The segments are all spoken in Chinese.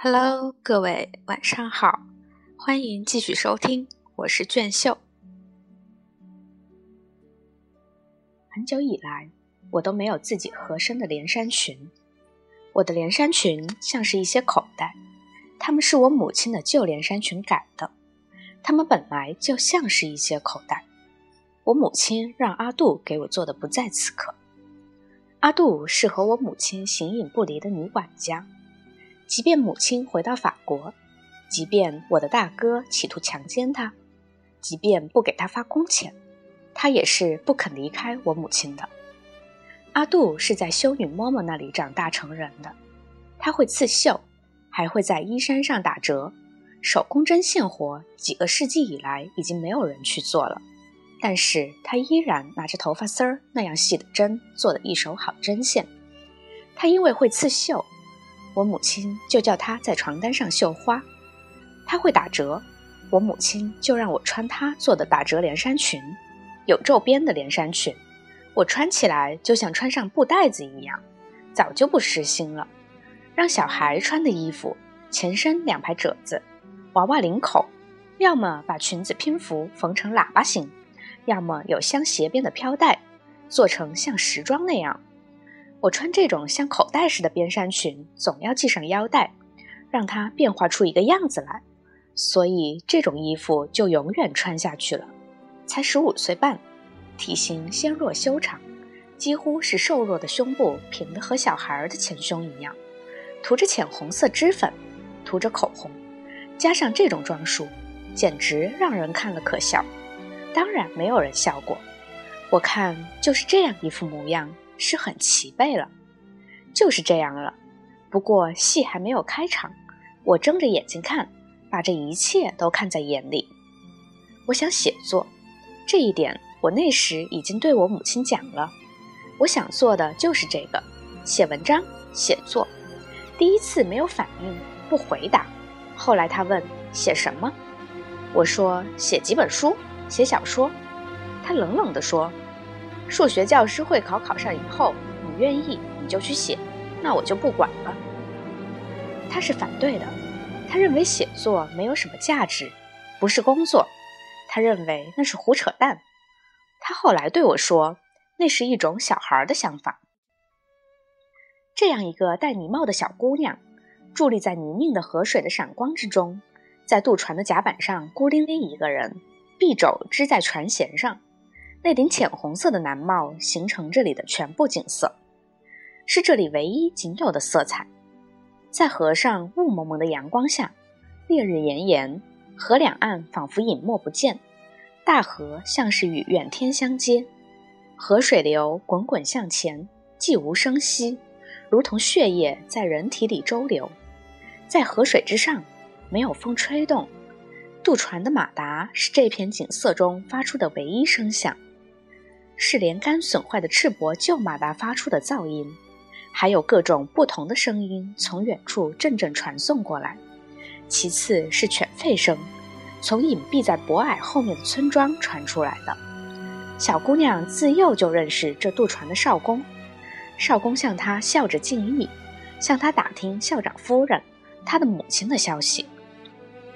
Hello，各位晚上好，欢迎继续收听，我是卷秀。很久以来，我都没有自己合身的连衫裙。我的连衫裙像是一些口袋，它们是我母亲的旧连衫裙改的。它们本来就像是一些口袋。我母亲让阿杜给我做的不在此刻。阿杜是和我母亲形影不离的女管家。即便母亲回到法国，即便我的大哥企图强奸她，即便不给她发工钱，她也是不肯离开我母亲的。阿杜是在修女嬷嬷那里长大成人的，她会刺绣，还会在衣衫上打折，手工针线活几个世纪以来已经没有人去做了，但是他依然拿着头发丝儿那样细的针做的一手好针线。他因为会刺绣。我母亲就叫他在床单上绣花，他会打折，我母亲就让我穿他做的打折连衫裙，有皱边的连衫裙，我穿起来就像穿上布袋子一样，早就不时兴了。让小孩穿的衣服，前身两排褶子，娃娃领口，要么把裙子拼服缝成喇叭形，要么有镶斜边的飘带，做成像时装那样。我穿这种像口袋似的边衫裙，总要系上腰带，让它变化出一个样子来，所以这种衣服就永远穿下去了。才十五岁半，体型纤弱修长，几乎是瘦弱的胸部平的和小孩儿的前胸一样，涂着浅红色脂粉，涂着口红，加上这种装束，简直让人看了可笑。当然没有人笑过，我看就是这样一副模样。是很齐备了，就是这样了。不过戏还没有开场，我睁着眼睛看，把这一切都看在眼里。我想写作，这一点我那时已经对我母亲讲了。我想做的就是这个，写文章、写作。第一次没有反应，不回答。后来他问写什么，我说写几本书，写小说。他冷冷地说。数学教师会考考上以后，你愿意你就去写，那我就不管了。他是反对的，他认为写作没有什么价值，不是工作，他认为那是胡扯淡。他后来对我说，那是一种小孩的想法。这样一个戴礼帽的小姑娘，伫立在泥泞的河水的闪光之中，在渡船的甲板上孤零零一个人，臂肘支在船舷上。那顶浅红色的蓝帽形成这里的全部景色，是这里唯一仅有的色彩。在河上雾蒙蒙的阳光下，烈日炎炎，河两岸仿佛隐没不见，大河像是与远天相接。河水流滚滚向前，寂无声息，如同血液在人体里周流。在河水之上，没有风吹动，渡船的马达是这片景色中发出的唯一声响。是连杆损坏的赤膊旧马达发出的噪音，还有各种不同的声音从远处阵阵传送过来。其次是犬吠声，从隐蔽在博矮后面的村庄传出来的。小姑娘自幼就认识这渡船的少公，少公向她笑着敬意，向她打听校长夫人、她的母亲的消息。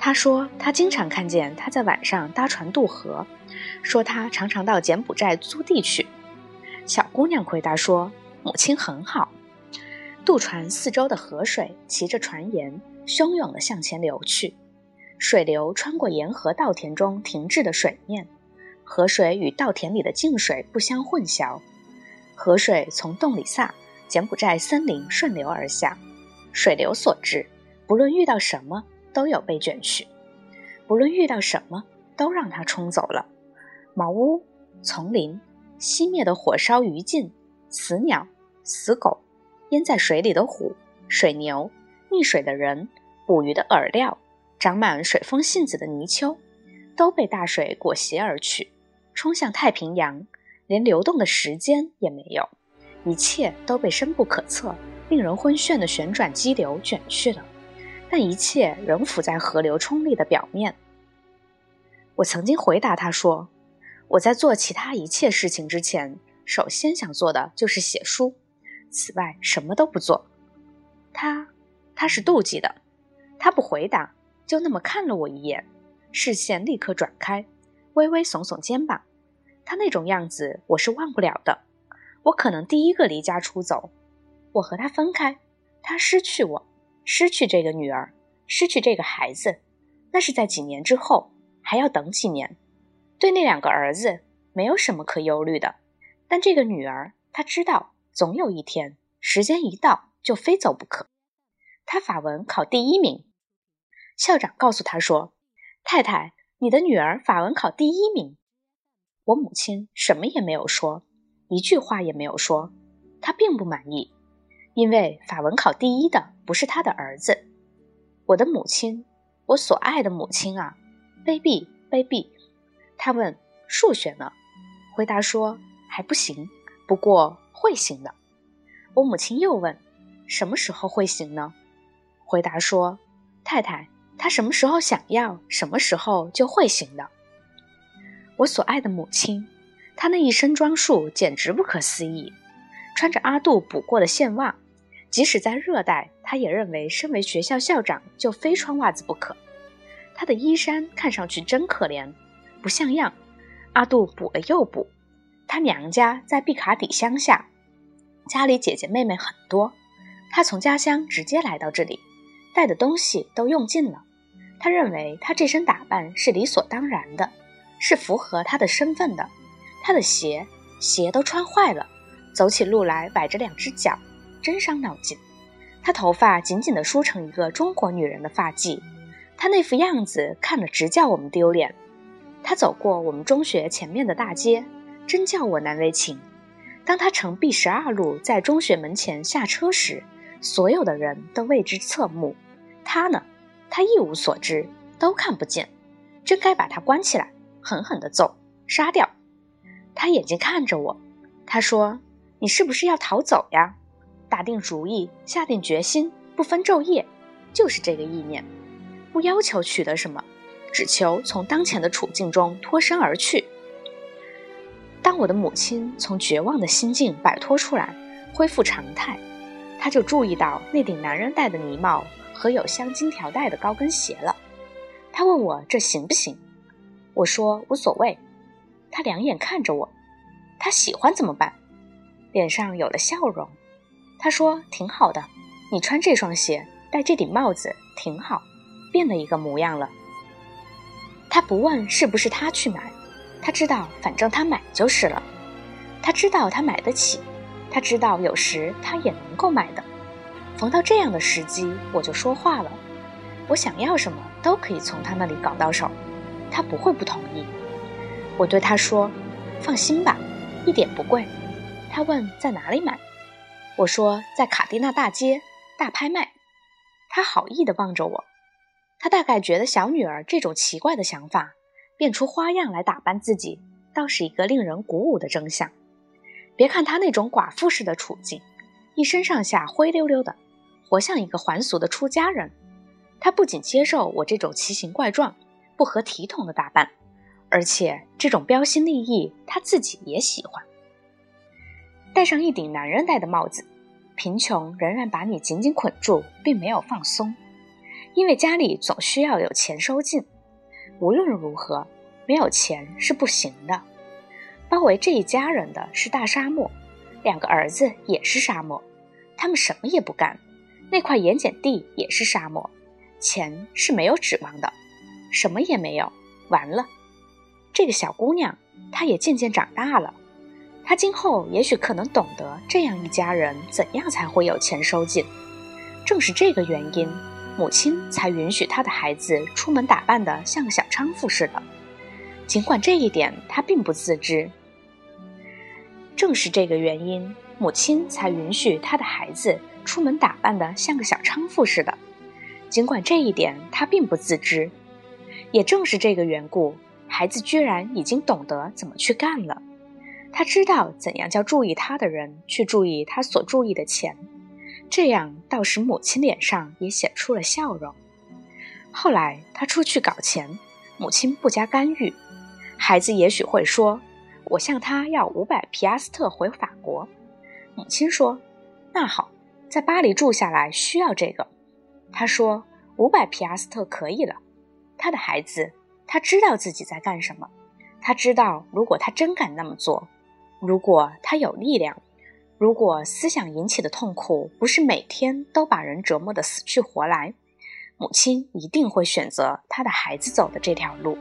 他说他经常看见他在晚上搭船渡河。说他常常到柬埔寨租地去。小姑娘回答说：“母亲很好。”渡船四周的河水骑着船沿，汹涌地向前流去。水流穿过沿河稻田中停滞的水面，河水与稻田里的净水不相混淆。河水从洞里萨柬埔寨森林顺流而下，水流所致，不论遇到什么，都有被卷去；不论遇到什么，都让它冲走了。茅屋、丛林、熄灭的火烧余烬、死鸟、死狗、淹在水里的虎、水牛、溺水的人、捕鱼的饵料、长满水风信子的泥鳅，都被大水裹挟而去，冲向太平洋，连流动的时间也没有，一切都被深不可测、令人昏眩的旋转激流卷去了，但一切仍浮在河流冲力的表面。我曾经回答他说。我在做其他一切事情之前，首先想做的就是写书，此外什么都不做。他，他是妒忌的。他不回答，就那么看了我一眼，视线立刻转开，微微耸耸肩膀。他那种样子，我是忘不了的。我可能第一个离家出走，我和他分开，他失去我，失去这个女儿，失去这个孩子，那是在几年之后，还要等几年。对那两个儿子，没有什么可忧虑的，但这个女儿，他知道，总有一天，时间一到，就非走不可。他法文考第一名，校长告诉他说：“太太，你的女儿法文考第一名。”我母亲什么也没有说，一句话也没有说。她并不满意，因为法文考第一的不是他的儿子。我的母亲，我所爱的母亲啊，卑鄙，卑鄙！他问：“数学呢？”回答说：“还不行，不过会行的。”我母亲又问：“什么时候会行呢？”回答说：“太太，他什么时候想要，什么时候就会行的。”我所爱的母亲，她那一身装束简直不可思议，穿着阿杜补过的线袜，即使在热带，他也认为身为学校校长就非穿袜子不可。他的衣衫看上去真可怜，不像样。阿杜补了又补。她娘家在毕卡底乡下，家里姐姐妹妹很多，她从家乡直接来到这里。带的东西都用尽了，他认为他这身打扮是理所当然的，是符合他的身份的。他的鞋鞋都穿坏了，走起路来崴着两只脚，真伤脑筋。他头发紧紧地梳成一个中国女人的发髻，他那副样子看了直叫我们丢脸。他走过我们中学前面的大街，真叫我难为情。当他乘 B 十二路在中学门前下车时，所有的人都为之侧目，他呢，他一无所知，都看不见，真该把他关起来，狠狠地揍，杀掉。他眼睛看着我，他说：“你是不是要逃走呀？打定主意，下定决心，不分昼夜，就是这个意念，不要求取得什么，只求从当前的处境中脱身而去。”当我的母亲从绝望的心境摆脱出来，恢复常态。她就注意到那顶男人戴的呢帽和有镶金条带的高跟鞋了。他问我这行不行？我说无所谓。他两眼看着我，他喜欢怎么办？脸上有了笑容。他说挺好的，你穿这双鞋，戴这顶帽子挺好，变了一个模样了。他不问是不是他去买，他知道反正他买就是了。他知道他买得起。他知道有时他也能够买的，逢到这样的时机，我就说话了。我想要什么都可以从他那里搞到手，他不会不同意。我对他说：“放心吧，一点不贵。”他问在哪里买，我说在卡蒂娜大街大拍卖。他好意地望着我，他大概觉得小女儿这种奇怪的想法，变出花样来打扮自己，倒是一个令人鼓舞的真相。别看她那种寡妇式的处境，一身上下灰溜溜的，活像一个还俗的出家人。她不仅接受我这种奇形怪状、不合体统的打扮，而且这种标新立异，她自己也喜欢。戴上一顶男人戴的帽子，贫穷仍然把你紧紧捆住，并没有放松，因为家里总需要有钱收进。无论如何，没有钱是不行的。包围这一家人的是大沙漠，两个儿子也是沙漠，他们什么也不干。那块盐碱地也是沙漠，钱是没有指望的，什么也没有，完了。这个小姑娘，她也渐渐长大了，他今后也许可能懂得这样一家人怎样才会有钱收进。正是这个原因，母亲才允许她的孩子出门打扮的像个小娼妇似的，尽管这一点他并不自知。正是这个原因，母亲才允许她的孩子出门打扮的像个小娼妇似的，尽管这一点他并不自知。也正是这个缘故，孩子居然已经懂得怎么去干了。他知道怎样叫注意他的人去注意他所注意的钱，这样倒使母亲脸上也显出了笑容。后来他出去搞钱，母亲不加干预，孩子也许会说。我向他要五百皮阿斯特回法国，母亲说：“那好，在巴黎住下来需要这个。”他说：“五百皮阿斯特可以了。他的孩子，他知道自己在干什么。他知道，如果他真敢那么做，如果他有力量，如果思想引起的痛苦不是每天都把人折磨得死去活来，母亲一定会选择他的孩子走的这条路。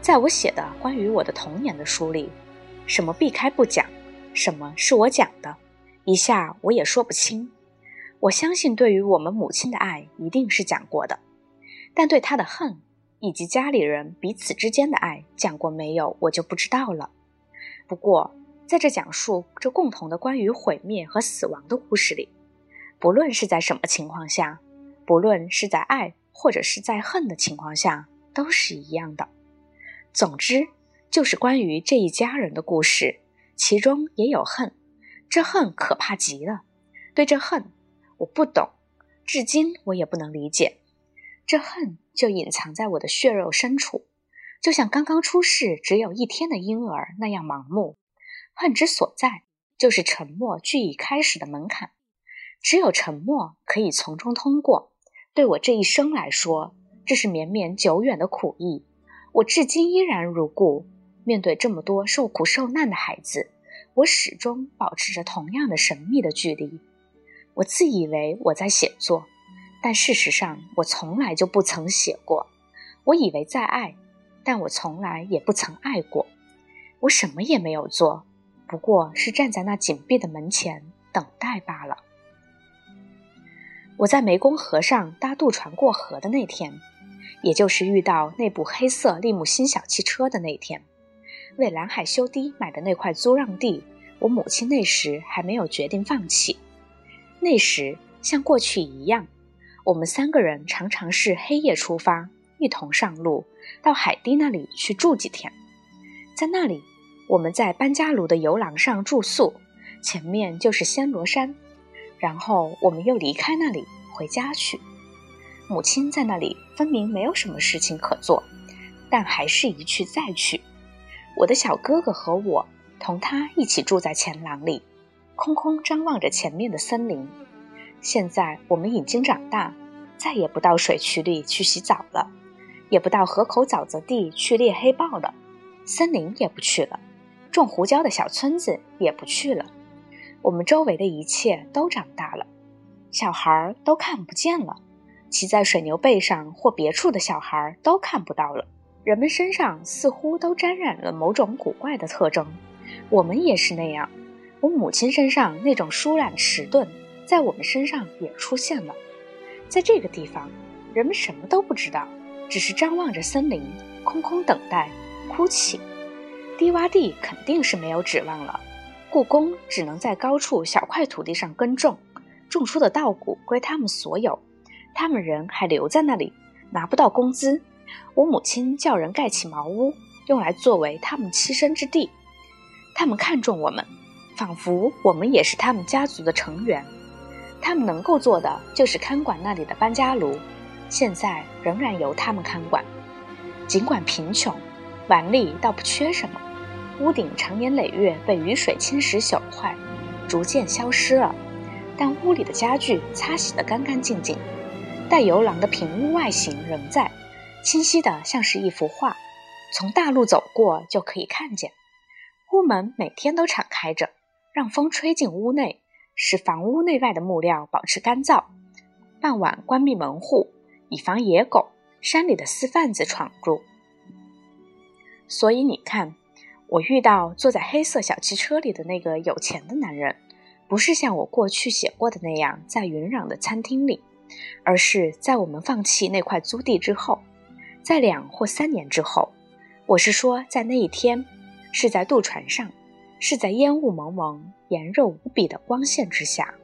在我写的关于我的童年的书里，什么避开不讲，什么是我讲的，一下我也说不清。我相信，对于我们母亲的爱，一定是讲过的，但对她的恨。以及家里人彼此之间的爱讲过没有，我就不知道了。不过，在这讲述这共同的关于毁灭和死亡的故事里，不论是在什么情况下，不论是在爱或者是在恨的情况下，都是一样的。总之，就是关于这一家人的故事，其中也有恨。这恨可怕极了。对这恨，我不懂，至今我也不能理解。这恨。就隐藏在我的血肉深处，就像刚刚出世只有一天的婴儿那样盲目。恨之所在，就是沉默俱已开始的门槛。只有沉默可以从中通过。对我这一生来说，这是绵绵久远的苦役。我至今依然如故。面对这么多受苦受难的孩子，我始终保持着同样的神秘的距离。我自以为我在写作。但事实上，我从来就不曾写过。我以为在爱，但我从来也不曾爱过。我什么也没有做，不过是站在那紧闭的门前等待罢了。我在湄公河上搭渡船过河的那天，也就是遇到那部黑色利姆新小汽车的那天，为蓝海修堤买的那块租让地，我母亲那时还没有决定放弃。那时像过去一样。我们三个人常常是黑夜出发，一同上路，到海堤那里去住几天。在那里，我们在班加卢的游廊上住宿，前面就是暹罗山。然后我们又离开那里回家去。母亲在那里分明没有什么事情可做，但还是一去再去。我的小哥哥和我同他一起住在前廊里，空空张望着前面的森林。现在我们已经长大，再也不到水渠里去洗澡了，也不到河口沼泽地去猎黑豹了，森林也不去了，种胡椒的小村子也不去了。我们周围的一切都长大了，小孩都看不见了，骑在水牛背上或别处的小孩都看不到了。人们身上似乎都沾染了某种古怪的特征，我们也是那样。我母亲身上那种疏懒迟钝。在我们身上也出现了，在这个地方，人们什么都不知道，只是张望着森林，空空等待，哭泣。低洼地肯定是没有指望了，故宫只能在高处小块土地上耕种，种出的稻谷归他们所有，他们人还留在那里，拿不到工资。我母亲叫人盖起茅屋，用来作为他们栖身之地。他们看重我们，仿佛我们也是他们家族的成员。他们能够做的就是看管那里的班加卢，现在仍然由他们看管。尽管贫穷，碗里倒不缺什么，屋顶常年累月被雨水侵蚀朽坏，逐渐消失了。但屋里的家具擦洗得干干净净，带游廊的平屋外形仍在，清晰的像是一幅画，从大路走过就可以看见。屋门每天都敞开着，让风吹进屋内。使房屋内外的木料保持干燥，傍晚关闭门户，以防野狗、山里的私贩子闯入。所以你看，我遇到坐在黑色小汽车里的那个有钱的男人，不是像我过去写过的那样在云壤的餐厅里，而是在我们放弃那块租地之后，在两或三年之后。我是说，在那一天，是在渡船上。是在烟雾蒙蒙、炎热无比的光线之下。